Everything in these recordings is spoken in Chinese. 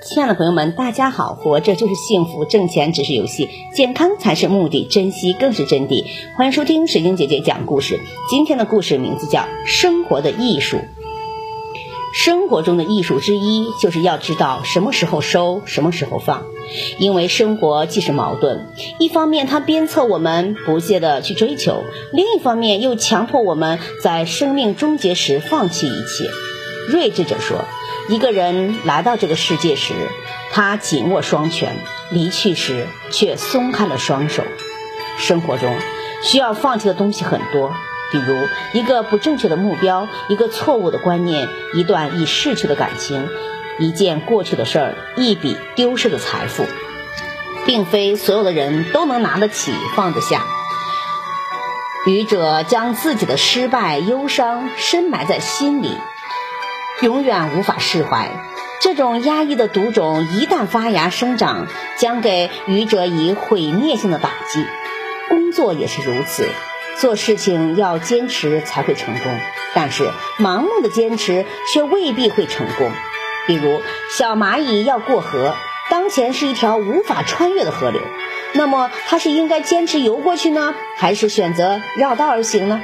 亲爱的朋友们，大家好！活着就是幸福，挣钱只是游戏，健康才是目的，珍惜更是真谛。欢迎收听水晶姐姐讲故事。今天的故事名字叫《生活的艺术》。生活中的艺术之一，就是要知道什么时候收，什么时候放。因为生活既是矛盾，一方面它鞭策我们不懈的去追求，另一方面又强迫我们在生命终结时放弃一切。睿智者说。一个人来到这个世界时，他紧握双拳；离去时，却松开了双手。生活中需要放弃的东西很多，比如一个不正确的目标，一个错误的观念，一段已逝去的感情，一件过去的事儿，一笔丢失的财富。并非所有的人都能拿得起、放得下。愚者将自己的失败、忧伤深埋在心里。永远无法释怀，这种压抑的毒种一旦发芽生长，将给愚者以毁灭性的打击。工作也是如此，做事情要坚持才会成功，但是盲目的坚持却未必会成功。比如小蚂蚁要过河，当前是一条无法穿越的河流，那么它是应该坚持游过去呢，还是选择绕道而行呢？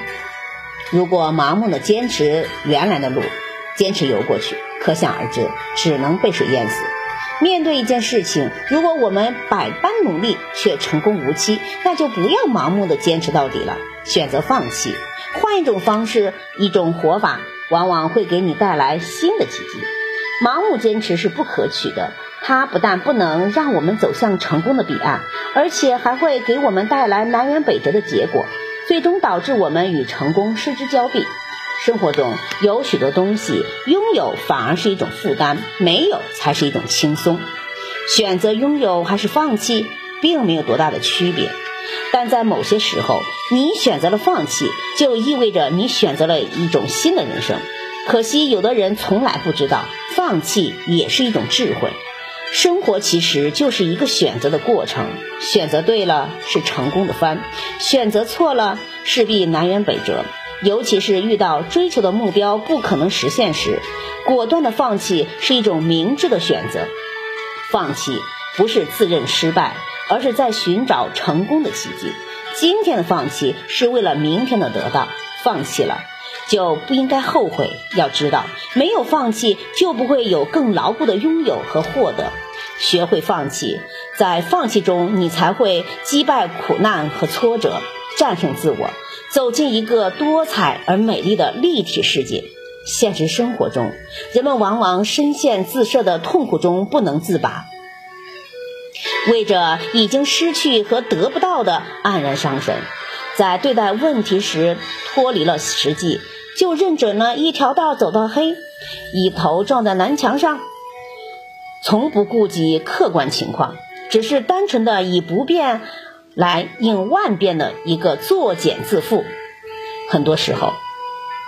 如果盲目的坚持原来的路，坚持游过去，可想而知，只能被水淹死。面对一件事情，如果我们百般努力却成功无期，那就不要盲目的坚持到底了，选择放弃，换一种方式，一种活法，往往会给你带来新的奇迹。盲目坚持是不可取的，它不但不能让我们走向成功的彼岸，而且还会给我们带来南辕北辙的结果，最终导致我们与成功失之交臂。生活中有许多东西，拥有反而是一种负担，没有才是一种轻松。选择拥有还是放弃，并没有多大的区别。但在某些时候，你选择了放弃，就意味着你选择了一种新的人生。可惜，有的人从来不知道，放弃也是一种智慧。生活其实就是一个选择的过程，选择对了是成功的帆，选择错了势必南辕北辙。尤其是遇到追求的目标不可能实现时，果断的放弃是一种明智的选择。放弃不是自认失败，而是在寻找成功的奇迹。今天的放弃是为了明天的得到，放弃了就不应该后悔。要知道，没有放弃就不会有更牢固的拥有和获得。学会放弃，在放弃中你才会击败苦难和挫折，战胜自我。走进一个多彩而美丽的立体世界。现实生活中，人们往往深陷自设的痛苦中不能自拔，为着已经失去和得不到的黯然伤神，在对待问题时脱离了实际，就认准了一条道走到黑，一头撞在南墙上，从不顾及客观情况，只是单纯的以不变。来应万变的一个作茧自缚，很多时候，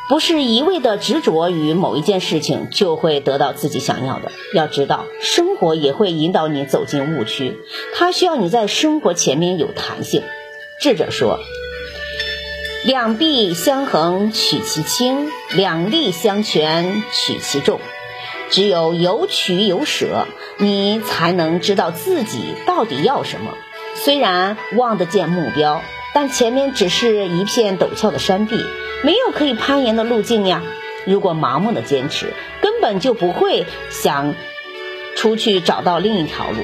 不是一味的执着于某一件事情就会得到自己想要的。要知道，生活也会引导你走进误区，它需要你在生活前面有弹性。智者说：“两臂相衡取其轻，两力相权取其重。只有有取有舍，你才能知道自己到底要什么。”虽然望得见目标，但前面只是一片陡峭的山壁，没有可以攀岩的路径呀。如果盲目的坚持，根本就不会想出去找到另一条路，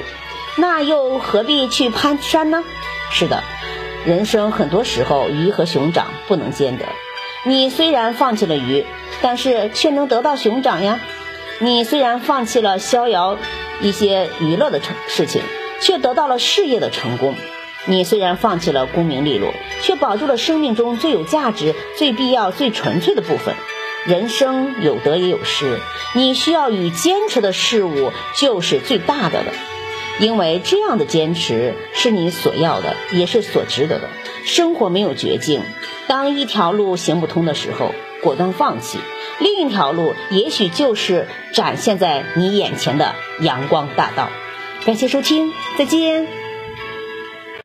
那又何必去攀山呢？是的，人生很多时候鱼和熊掌不能兼得。你虽然放弃了鱼，但是却能得到熊掌呀。你虽然放弃了逍遥一些娱乐的成事情。却得到了事业的成功。你虽然放弃了功名利禄，却保住了生命中最有价值、最必要、最纯粹的部分。人生有得也有失，你需要与坚持的事物就是最大的了。因为这样的坚持是你所要的，也是所值得的。生活没有绝境，当一条路行不通的时候，果断放弃，另一条路也许就是展现在你眼前的阳光大道。感谢收听，再见。